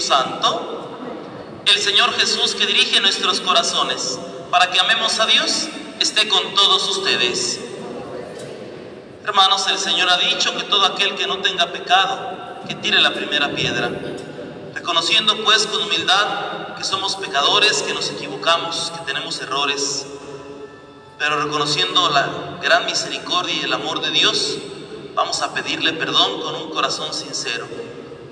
Santo, el Señor Jesús que dirige nuestros corazones para que amemos a Dios, esté con todos ustedes. Hermanos, el Señor ha dicho que todo aquel que no tenga pecado, que tire la primera piedra. Reconociendo pues con humildad que somos pecadores, que nos equivocamos, que tenemos errores, pero reconociendo la gran misericordia y el amor de Dios, vamos a pedirle perdón con un corazón sincero.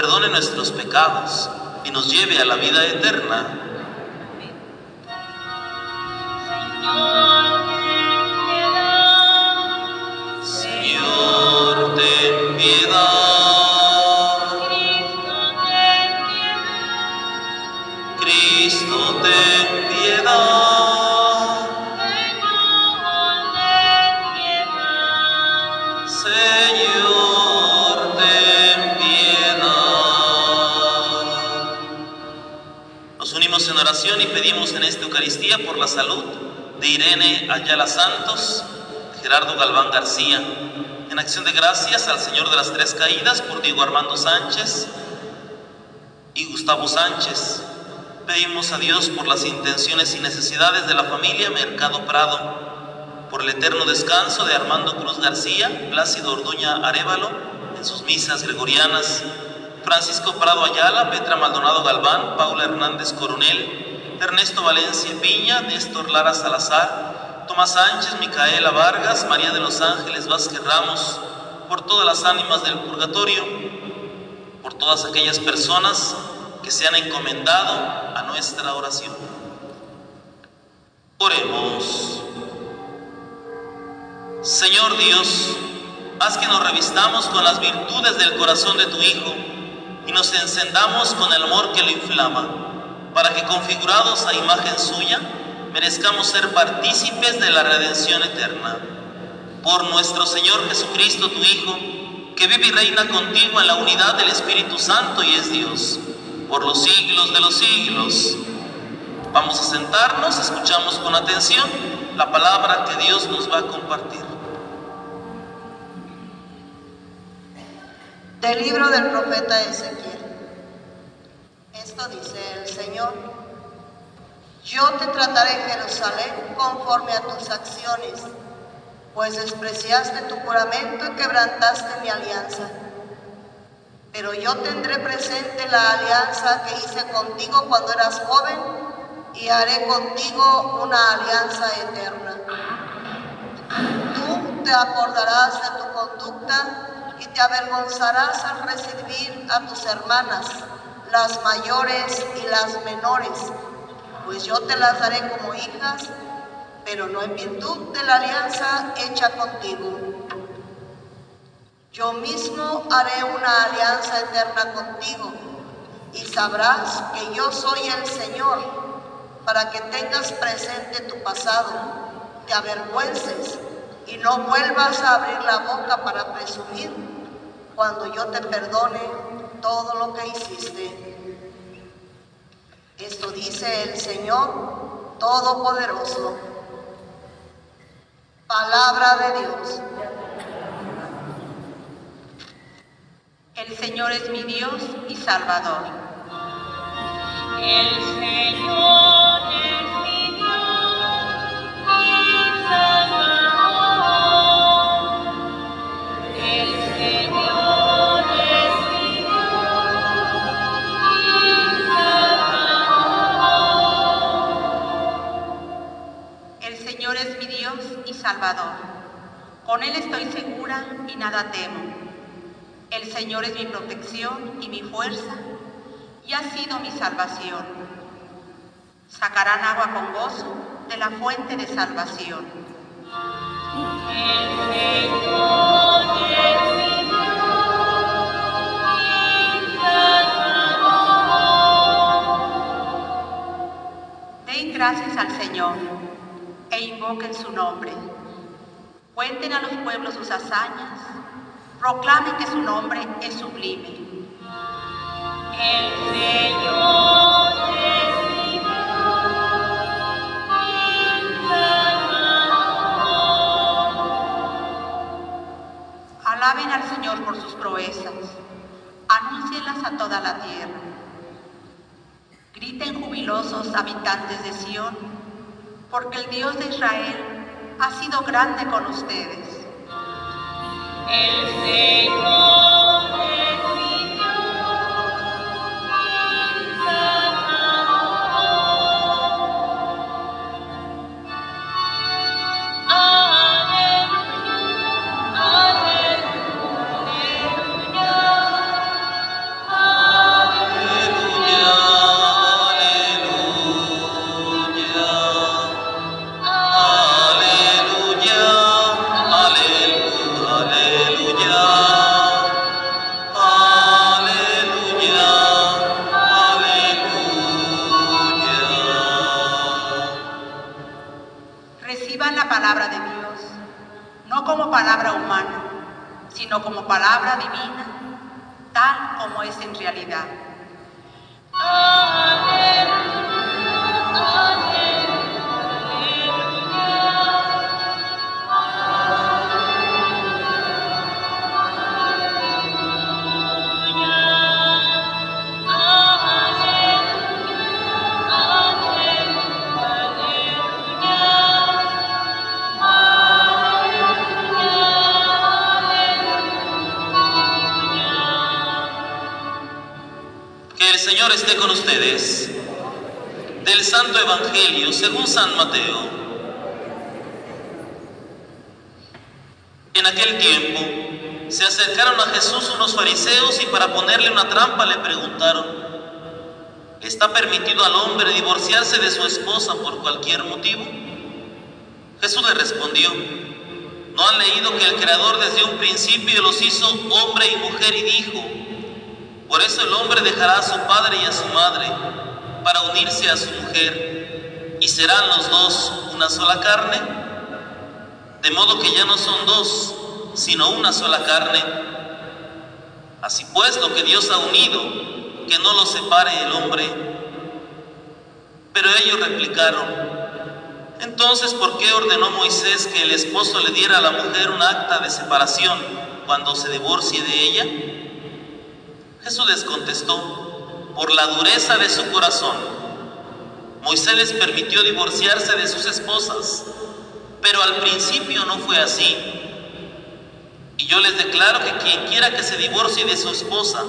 perdone nuestros pecados y nos lleve a la vida eterna. Señor, ten piedad. Oración y pedimos en esta Eucaristía por la salud de Irene Ayala Santos, Gerardo Galván García. En acción de gracias al Señor de las Tres Caídas por Diego Armando Sánchez y Gustavo Sánchez. Pedimos a Dios por las intenciones y necesidades de la familia Mercado Prado, por el eterno descanso de Armando Cruz García, Plácido Orduña Arevalo en sus misas gregorianas, Francisco Prado Ayala, Petra Maldonado Galván, Paula Hernández Coronel, Ernesto Valencia Piña, Néstor Lara Salazar, Tomás Sánchez, Micaela Vargas, María de los Ángeles Vázquez Ramos, por todas las ánimas del purgatorio, por todas aquellas personas que se han encomendado a nuestra oración. Oremos. Señor Dios, haz que nos revistamos con las virtudes del corazón de tu Hijo y nos encendamos con el amor que lo inflama, para que configurados a imagen suya, merezcamos ser partícipes de la redención eterna. Por nuestro Señor Jesucristo, tu Hijo, que vive y reina contigo en la unidad del Espíritu Santo y es Dios, por los siglos de los siglos. Vamos a sentarnos, escuchamos con atención la palabra que Dios nos va a compartir. Del libro del profeta Ezequiel. Esto dice el Señor. Yo te trataré, Jerusalén, conforme a tus acciones, pues despreciaste tu juramento y quebrantaste mi alianza. Pero yo tendré presente la alianza que hice contigo cuando eras joven y haré contigo una alianza eterna. Tú te acordarás de tu conducta y te avergonzarás al recibir a tus hermanas, las mayores y las menores, pues yo te las daré como hijas, pero no en virtud de la alianza hecha contigo. Yo mismo haré una alianza eterna contigo y sabrás que yo soy el Señor, para que tengas presente tu pasado, te avergüences y no vuelvas a abrir la boca para presumir cuando yo te perdone todo lo que hiciste. Esto dice el Señor Todopoderoso. Palabra de Dios. El Señor es mi Dios y Salvador. El Señor es Con Él estoy segura y nada temo. El Señor es mi protección y mi fuerza y ha sido mi salvación. Sacarán agua con gozo de la fuente de salvación. Salvador. gracias al Señor e invoquen su nombre. Cuenten a los pueblos sus hazañas, proclamen que su nombre es sublime. El Señor es mi Dios. Alaben al Señor por sus proezas, anúncienlas a toda la tierra. Griten jubilosos habitantes de Sión, porque el Dios de Israel ha sido grande con ustedes. El Señor no como palabra humana, sino como palabra divina, tal como es en realidad. Que con ustedes. Del Santo Evangelio según San Mateo. En aquel tiempo se acercaron a Jesús unos fariseos y para ponerle una trampa le preguntaron, ¿está permitido al hombre divorciarse de su esposa por cualquier motivo? Jesús le respondió, ¿no han leído que el Creador desde un principio los hizo hombre y mujer y dijo, por eso el hombre dejará a su padre y a su madre para unirse a su mujer y serán los dos una sola carne? De modo que ya no son dos, sino una sola carne. Así pues, lo que Dios ha unido, que no lo separe el hombre. Pero ellos replicaron, entonces, ¿por qué ordenó Moisés que el esposo le diera a la mujer un acta de separación cuando se divorcie de ella? Jesús les contestó, por la dureza de su corazón. Moisés les permitió divorciarse de sus esposas, pero al principio no fue así. Y yo les declaro que quien quiera que se divorcie de su esposa,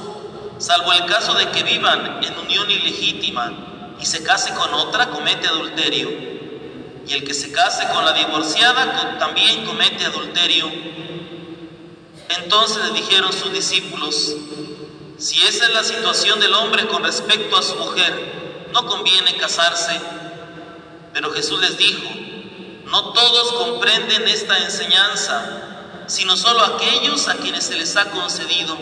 salvo el caso de que vivan en unión ilegítima y se case con otra, comete adulterio. Y el que se case con la divorciada también comete adulterio. Entonces le dijeron sus discípulos, si esa es la situación del hombre con respecto a su mujer, no conviene casarse. Pero Jesús les dijo, no todos comprenden esta enseñanza, sino solo aquellos a quienes se les ha concedido.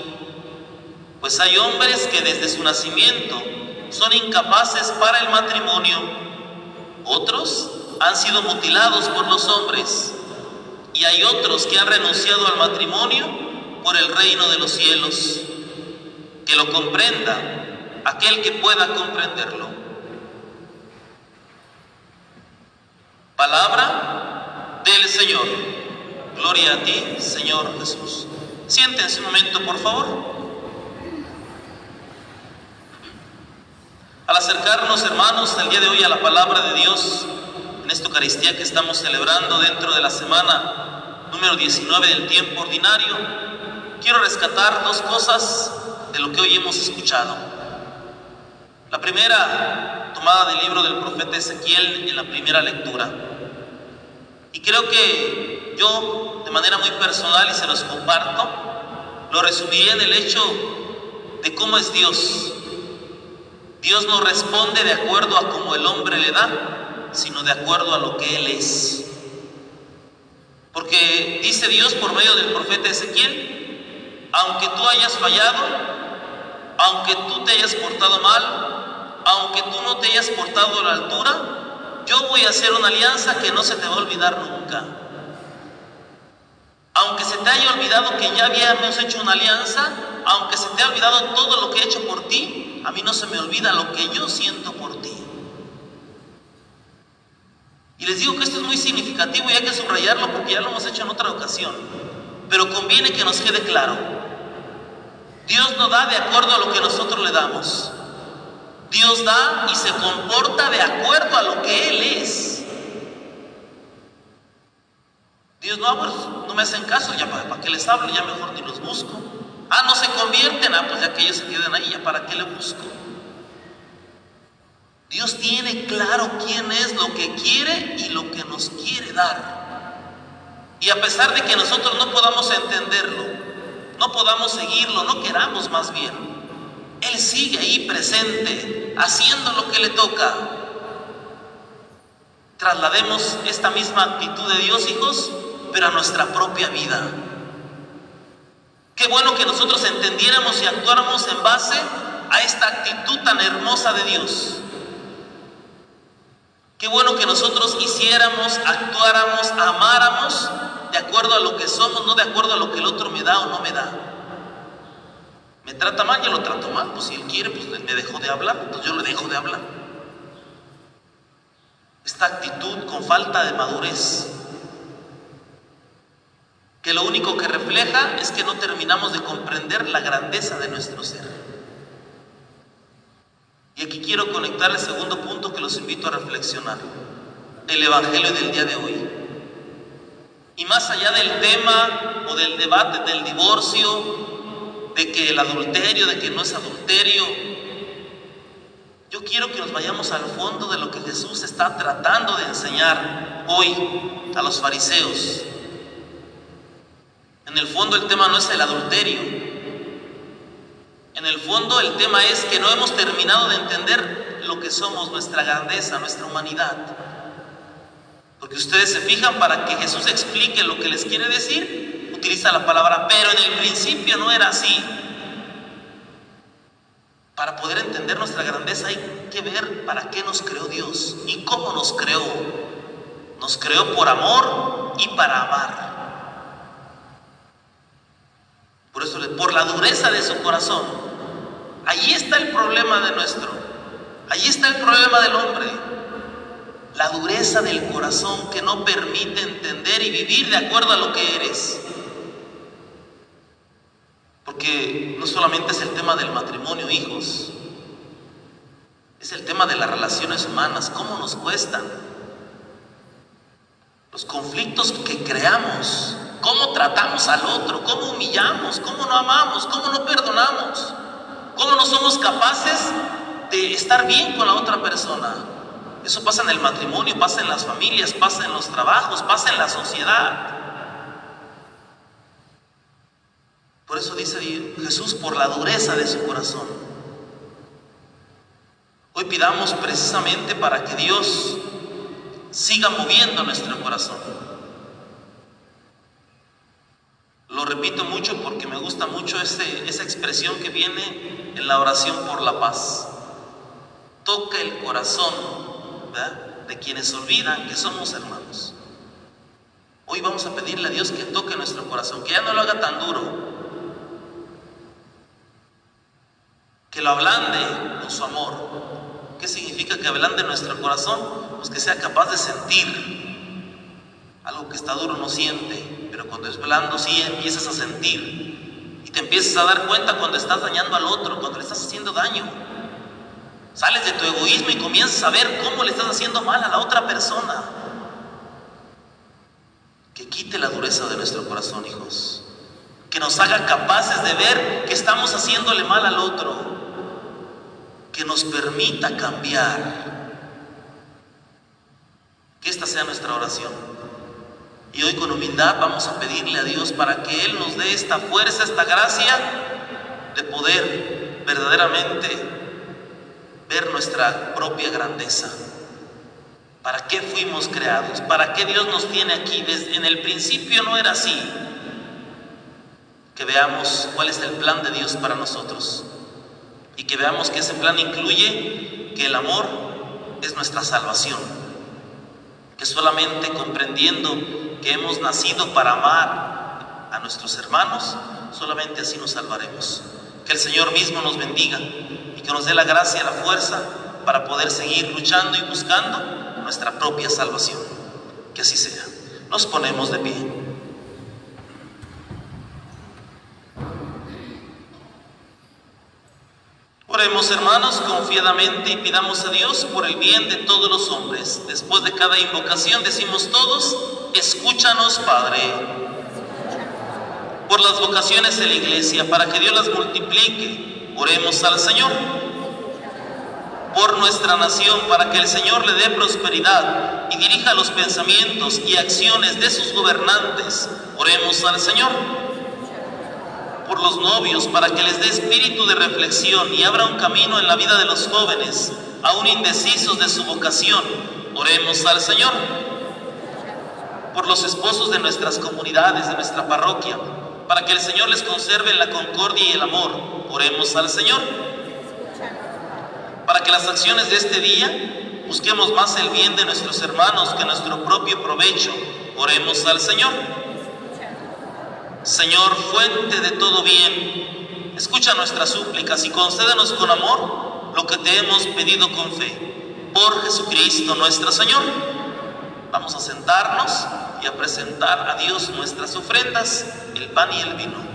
Pues hay hombres que desde su nacimiento son incapaces para el matrimonio. Otros han sido mutilados por los hombres. Y hay otros que han renunciado al matrimonio por el reino de los cielos que lo comprenda aquel que pueda comprenderlo. Palabra del Señor. Gloria a ti, Señor Jesús. Siéntense un momento, por favor. Al acercarnos, hermanos, el día de hoy a la palabra de Dios, en esta Eucaristía que estamos celebrando dentro de la semana número 19 del tiempo ordinario, quiero rescatar dos cosas de lo que hoy hemos escuchado. La primera, tomada del libro del profeta Ezequiel en la primera lectura. Y creo que yo, de manera muy personal, y se los comparto, lo resumiría en el hecho de cómo es Dios. Dios no responde de acuerdo a cómo el hombre le da, sino de acuerdo a lo que Él es. Porque dice Dios por medio del profeta Ezequiel, aunque tú hayas fallado, aunque tú te hayas portado mal, aunque tú no te hayas portado a la altura, yo voy a hacer una alianza que no se te va a olvidar nunca. Aunque se te haya olvidado que ya habíamos hecho una alianza, aunque se te haya olvidado todo lo que he hecho por ti, a mí no se me olvida lo que yo siento por ti. Y les digo que esto es muy significativo y hay que subrayarlo porque ya lo hemos hecho en otra ocasión. Pero conviene que nos quede claro. Dios no da de acuerdo a lo que nosotros le damos. Dios da y se comporta de acuerdo a lo que Él es. Dios no, pues, no me hacen caso, ya para, para qué les hablo, ya mejor ni los busco. Ah, no se convierten, ah, pues ya que ellos se queden ahí, ya para qué le busco. Dios tiene claro quién es lo que quiere y lo que nos quiere dar. Y a pesar de que nosotros no podamos entenderlo, no podamos seguirlo, no queramos más bien, Él sigue ahí presente, haciendo lo que le toca. Traslademos esta misma actitud de Dios, hijos, pero a nuestra propia vida. Qué bueno que nosotros entendiéramos y actuáramos en base a esta actitud tan hermosa de Dios. Qué bueno que nosotros hiciéramos, actuáramos, amáramos de acuerdo a lo que somos, no de acuerdo a lo que el otro me da o no me da. Me trata mal, yo lo trato mal. Pues si él quiere, pues me dejó de hablar, pues yo le dejo de hablar. Esta actitud con falta de madurez, que lo único que refleja es que no terminamos de comprender la grandeza de nuestro ser. Y aquí quiero conectar el segundo punto que los invito a reflexionar, el Evangelio del día de hoy. Y más allá del tema o del debate del divorcio, de que el adulterio, de que no es adulterio, yo quiero que nos vayamos al fondo de lo que Jesús está tratando de enseñar hoy a los fariseos. En el fondo el tema no es el adulterio. En el fondo el tema es que no hemos terminado de entender lo que somos, nuestra grandeza, nuestra humanidad. Porque ustedes se fijan para que Jesús explique lo que les quiere decir, utiliza la palabra, pero en el principio no era así. Para poder entender nuestra grandeza hay que ver para qué nos creó Dios y cómo nos creó. Nos creó por amor y para amar. Por eso, por la dureza de su corazón. Ahí está el problema de nuestro. Ahí está el problema del hombre. La dureza del corazón que no permite entender y vivir de acuerdo a lo que eres. Porque no solamente es el tema del matrimonio, hijos. Es el tema de las relaciones humanas, cómo nos cuestan. Los conflictos que creamos, cómo tratamos al otro, cómo humillamos, cómo no amamos, cómo no perdonamos, cómo no somos capaces de estar bien con la otra persona. Eso pasa en el matrimonio, pasa en las familias, pasa en los trabajos, pasa en la sociedad. Por eso dice Jesús, por la dureza de su corazón. Hoy pidamos precisamente para que Dios siga moviendo nuestro corazón. Lo repito mucho porque me gusta mucho ese, esa expresión que viene en la oración por la paz. Toca el corazón de quienes olvidan que somos hermanos. Hoy vamos a pedirle a Dios que toque nuestro corazón, que ya no lo haga tan duro, que lo ablande con su amor. ¿Qué significa que ablande nuestro corazón? Pues que sea capaz de sentir. Algo que está duro no siente, pero cuando es blando sí empiezas a sentir. Y te empiezas a dar cuenta cuando estás dañando al otro, cuando le estás haciendo daño. Sales de tu egoísmo y comienzas a ver cómo le estás haciendo mal a la otra persona. Que quite la dureza de nuestro corazón, hijos. Que nos haga capaces de ver que estamos haciéndole mal al otro. Que nos permita cambiar. Que esta sea nuestra oración. Y hoy con humildad vamos a pedirle a Dios para que Él nos dé esta fuerza, esta gracia de poder verdaderamente ver nuestra propia grandeza. ¿Para qué fuimos creados? ¿Para qué Dios nos tiene aquí? Desde, el principio no era así. Que veamos cuál es el plan de Dios para nosotros. Y que veamos que ese plan incluye que el amor es nuestra salvación. solamente comprendiendo que hemos nacido para amar a nuestros hermanos, solamente así nos salvaremos. Que el Señor mismo nos bendiga que nos dé la gracia la fuerza para poder seguir luchando y buscando nuestra propia salvación. Que así sea. Nos ponemos de pie. Oremos hermanos confiadamente y pidamos a Dios por el bien de todos los hombres. Después de cada invocación decimos todos, escúchanos Padre. Por las vocaciones de la iglesia, para que Dios las multiplique, oremos al Señor. Por nuestra nación, para que el Señor le dé prosperidad y dirija los pensamientos y acciones de sus gobernantes, oremos al Señor por los novios para que les dé espíritu de reflexión y abra un camino en la vida de los jóvenes, aún indecisos de su vocación. Oremos al Señor. Por los esposos de nuestras comunidades, de nuestra parroquia, para que el Señor les conserve la concordia y el amor. Oremos al Señor. Para que las acciones de este día busquemos más el bien de nuestros hermanos que nuestro propio provecho. Oremos al Señor. Señor, fuente de todo bien, escucha nuestras súplicas y concédenos con amor lo que te hemos pedido con fe. Por Jesucristo nuestro Señor. Vamos a sentarnos y a presentar a Dios nuestras ofrendas, el pan y el vino.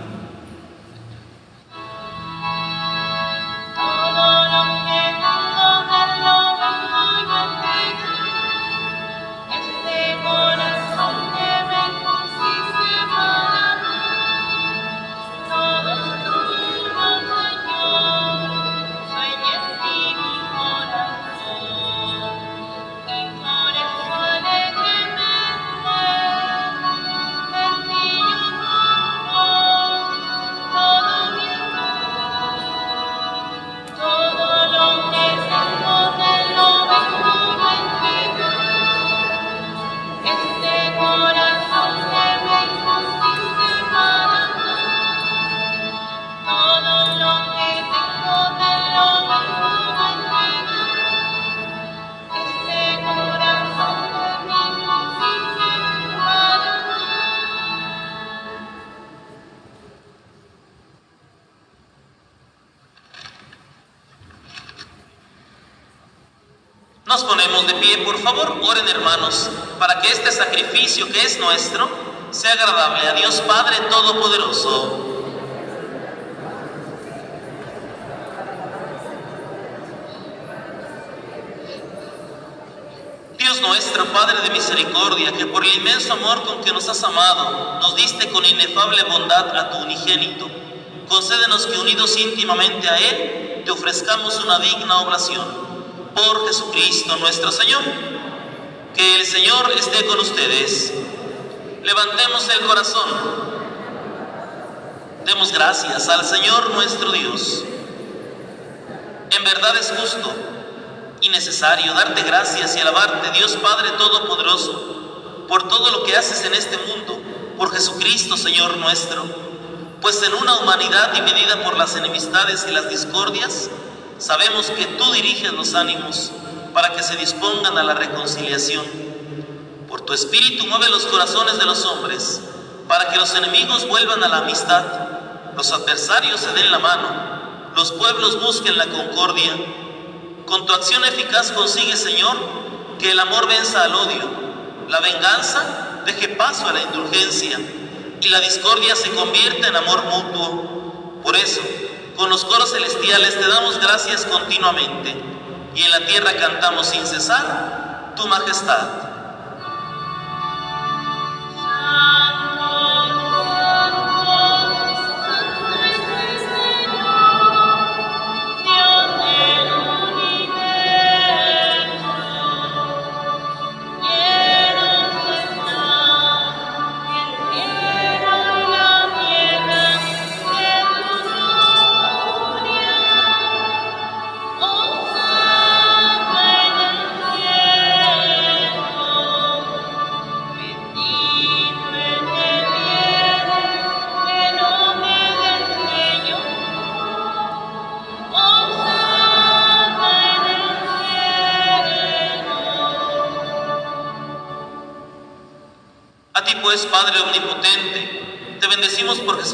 Que este sacrificio que es nuestro sea agradable a Dios Padre Todopoderoso. Dios nuestro, Padre de misericordia, que por el inmenso amor con que nos has amado, nos diste con inefable bondad a tu unigénito, concédenos que unidos íntimamente a Él, te ofrezcamos una digna oblación. Por Jesucristo nuestro Señor. Que el Señor esté con ustedes. Levantemos el corazón. Demos gracias al Señor nuestro Dios. En verdad es justo y necesario darte gracias y alabarte, Dios Padre Todopoderoso, por todo lo que haces en este mundo, por Jesucristo, Señor nuestro. Pues en una humanidad dividida por las enemistades y las discordias, sabemos que tú diriges los ánimos para que se dispongan a la reconciliación. Por tu espíritu mueve los corazones de los hombres, para que los enemigos vuelvan a la amistad, los adversarios se den la mano, los pueblos busquen la concordia. Con tu acción eficaz consigue, Señor, que el amor venza al odio, la venganza deje paso a la indulgencia y la discordia se convierta en amor mutuo. Por eso, con los coros celestiales te damos gracias continuamente y en la tierra cantamos sin cesar tu majestad.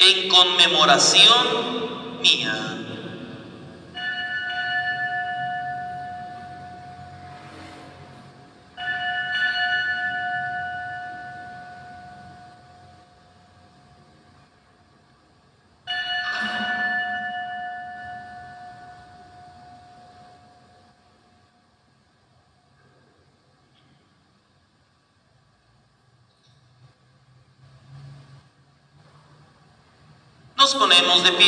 en conmemoración mía.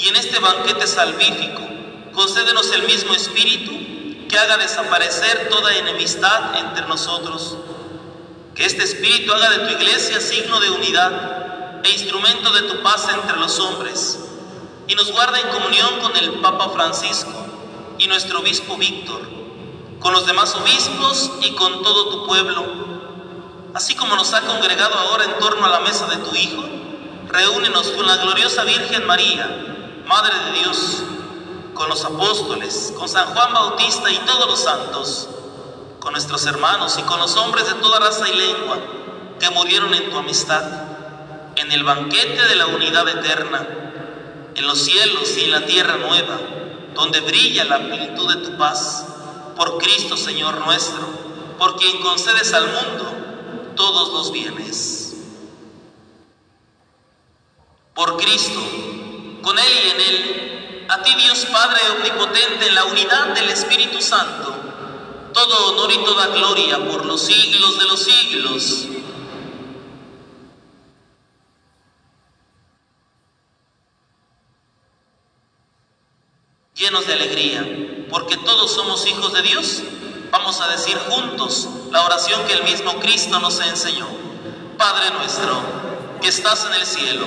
y en este banquete salvífico, concédenos el mismo espíritu que haga desaparecer toda enemistad entre nosotros. Que este espíritu haga de tu iglesia signo de unidad e instrumento de tu paz entre los hombres. Y nos guarde en comunión con el Papa Francisco y nuestro obispo Víctor, con los demás obispos y con todo tu pueblo. Así como nos ha congregado ahora en torno a la mesa de tu Hijo, reúnenos con la gloriosa Virgen María Madre de Dios, con los apóstoles, con San Juan Bautista y todos los santos, con nuestros hermanos y con los hombres de toda raza y lengua que murieron en tu amistad, en el banquete de la unidad eterna, en los cielos y en la tierra nueva, donde brilla la plenitud de tu paz, por Cristo Señor nuestro, por quien concedes al mundo todos los bienes. Por Cristo, con Él y en Él, a ti Dios Padre Omnipotente, en la unidad del Espíritu Santo, todo honor y toda gloria por los siglos de los siglos. Llenos de alegría, porque todos somos hijos de Dios, vamos a decir juntos la oración que el mismo Cristo nos enseñó. Padre nuestro, que estás en el cielo,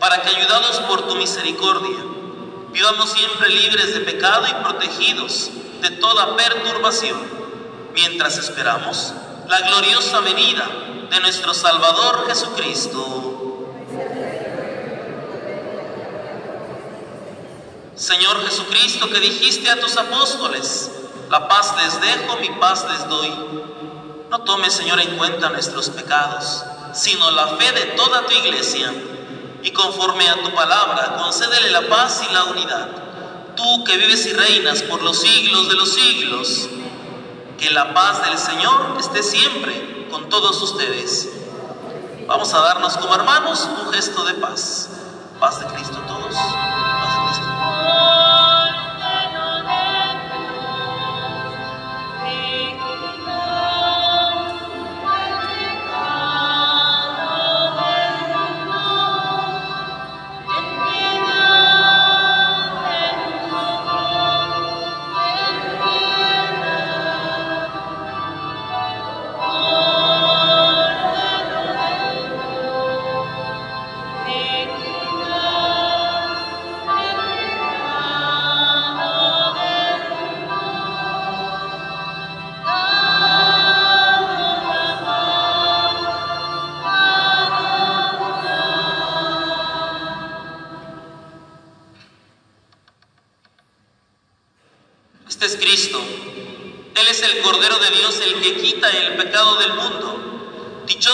para que, ayudados por tu misericordia, vivamos siempre libres de pecado y protegidos de toda perturbación, mientras esperamos la gloriosa venida de nuestro Salvador Jesucristo. Señor Jesucristo, que dijiste a tus apóstoles, la paz les dejo, mi paz les doy. No tomes, Señor, en cuenta nuestros pecados, sino la fe de toda tu iglesia. Y conforme a tu palabra, concédele la paz y la unidad. Tú que vives y reinas por los siglos de los siglos, que la paz del Señor esté siempre con todos ustedes. Vamos a darnos como hermanos un gesto de paz. Paz de Cristo a todos.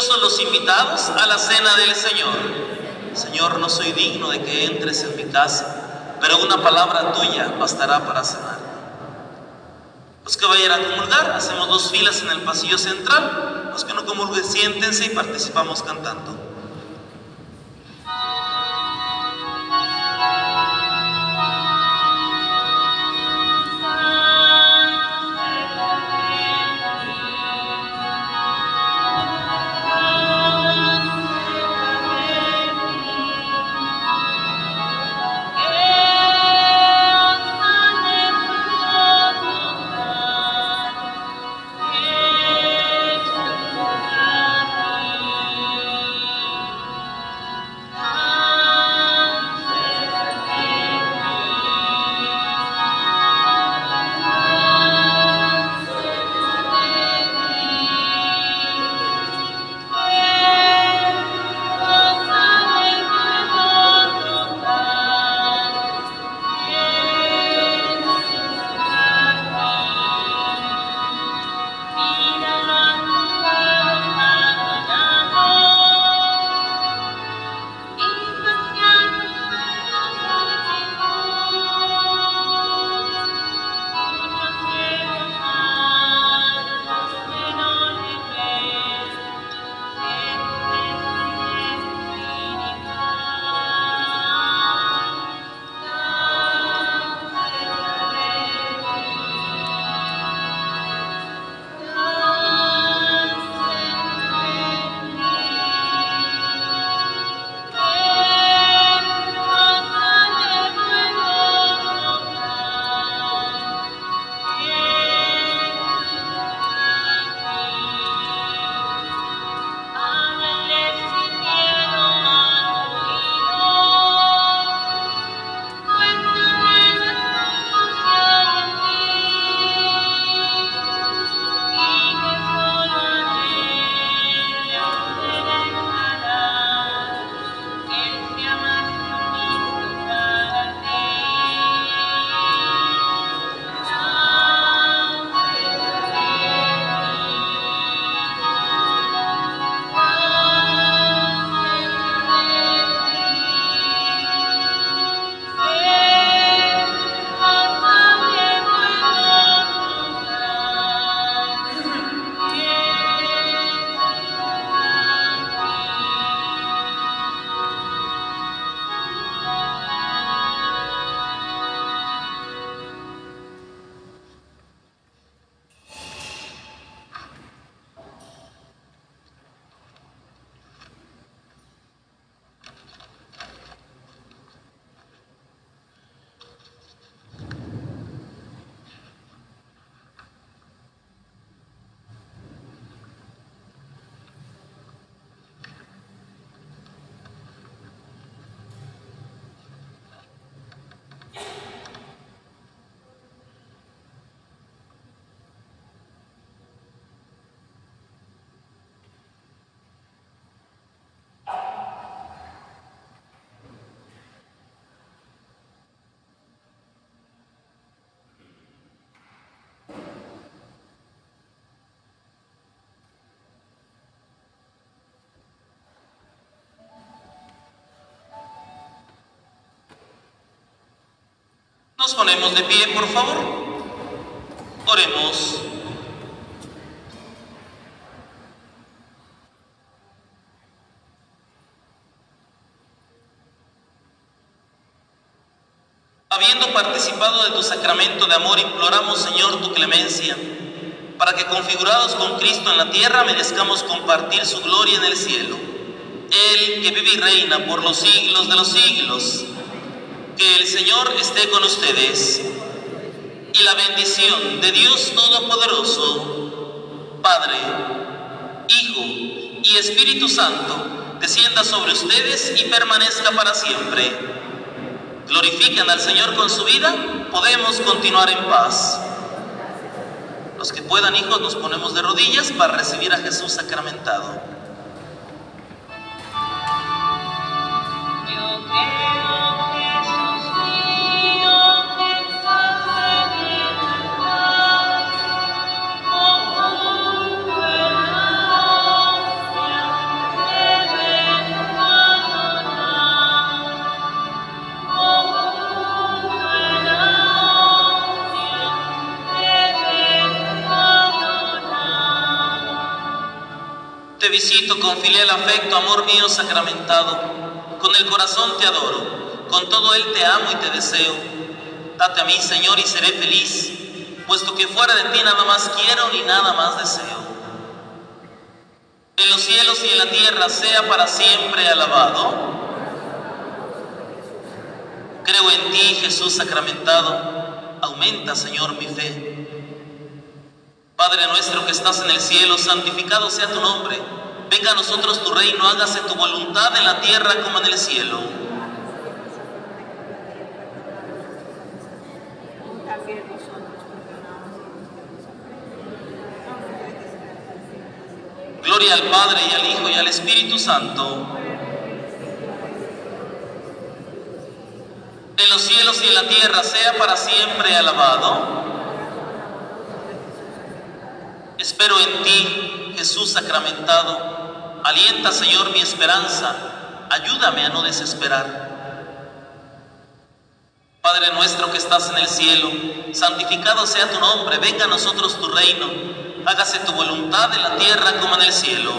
Dichosos los invitados a la cena del Señor. Señor, no soy digno de que entres en mi casa, pero una palabra tuya bastará para cenar. Los que vayan a comulgar, hacemos dos filas en el pasillo central. Los que no comulguen, siéntense y participamos cantando. Nos ponemos de pie, por favor. Oremos. Habiendo participado de tu sacramento de amor, imploramos, Señor, tu clemencia, para que configurados con Cristo en la tierra merezcamos compartir su gloria en el cielo. Él que vive y reina por los siglos de los siglos. Que el Señor esté con ustedes. Y la bendición de Dios Todopoderoso, Padre, Hijo y Espíritu Santo, descienda sobre ustedes y permanezca para siempre. Glorifican al Señor con su vida, podemos continuar en paz. Los que puedan, hijos, nos ponemos de rodillas para recibir a Jesús sacramentado. Te visito con filial afecto, amor mío sacramentado. Con el corazón te adoro, con todo él te amo y te deseo. Date a mí, Señor, y seré feliz, puesto que fuera de ti nada más quiero ni nada más deseo. En los cielos y en la tierra sea para siempre alabado. Creo en ti, Jesús sacramentado. Aumenta, Señor, mi fe. Padre nuestro que estás en el cielo, santificado sea tu nombre. Venga a nosotros tu reino, hágase tu voluntad en la tierra como en el cielo. Gloria al Padre y al Hijo y al Espíritu Santo. En los cielos y en la tierra sea para siempre alabado. Espero en ti, Jesús sacramentado. Alienta, Señor, mi esperanza. Ayúdame a no desesperar. Padre nuestro que estás en el cielo, santificado sea tu nombre. Venga a nosotros tu reino. Hágase tu voluntad en la tierra como en el cielo.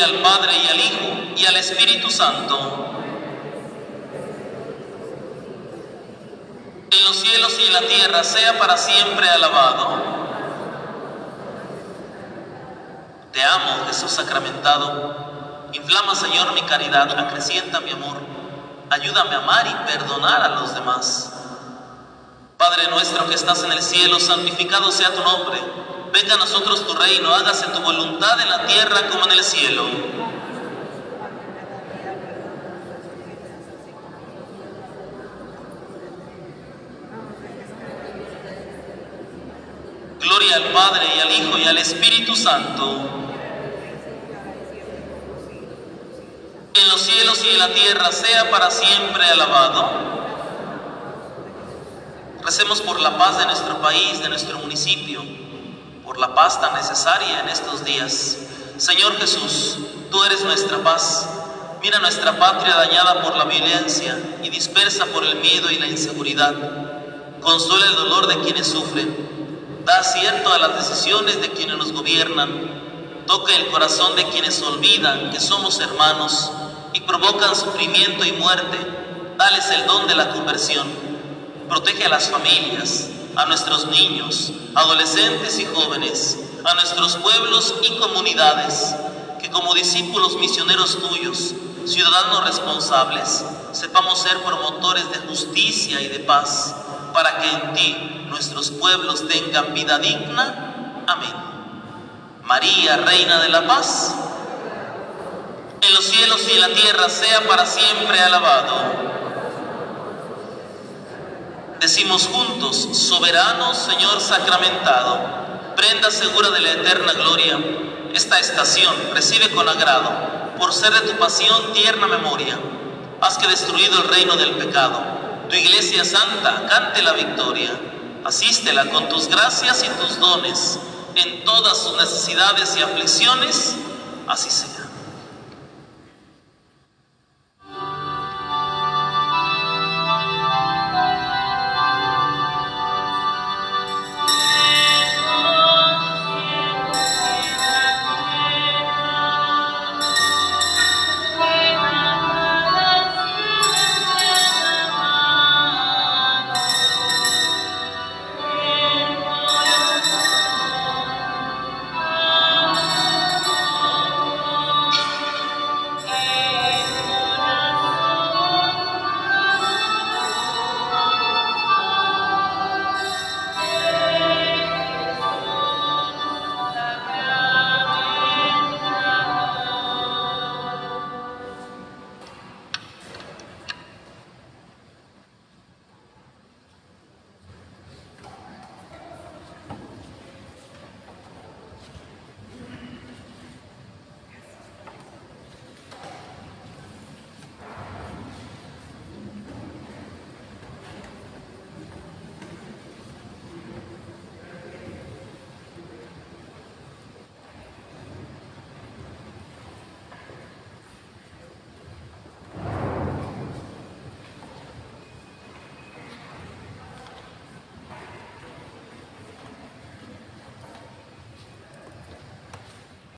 Al Padre y al Hijo y al Espíritu Santo. En los cielos y en la tierra sea para siempre alabado. Te amo, Jesús sacramentado. Inflama, Señor, mi caridad, acrecienta mi amor. Ayúdame a amar y perdonar a los demás. Padre nuestro que estás en el cielo, santificado sea tu nombre. Venga a nosotros tu reino, hágase tu voluntad en la tierra como en el cielo. Gloria al Padre y al Hijo y al Espíritu Santo. En los cielos y en la tierra sea para siempre alabado. Recemos por la paz de nuestro país, de nuestro municipio, por la paz tan necesaria en estos días. Señor Jesús, tú eres nuestra paz. Mira nuestra patria dañada por la violencia y dispersa por el miedo y la inseguridad. Consuela el dolor de quienes sufren. Da acierto a las decisiones de quienes nos gobiernan. Toca el corazón de quienes olvidan que somos hermanos y provocan sufrimiento y muerte. Dales el don de la conversión. Protege a las familias, a nuestros niños, adolescentes y jóvenes, a nuestros pueblos y comunidades, que como discípulos misioneros tuyos, ciudadanos responsables, sepamos ser promotores de justicia y de paz, para que en ti nuestros pueblos tengan vida digna. Amén. María, Reina de la Paz, en los cielos y en la tierra sea para siempre alabado. Decimos juntos, soberano Señor sacramentado, prenda segura de la eterna gloria, esta estación recibe con agrado, por ser de tu pasión tierna memoria. Haz que destruido el reino del pecado, tu iglesia santa cante la victoria. Asístela con tus gracias y tus dones, en todas sus necesidades y aflicciones, así sea.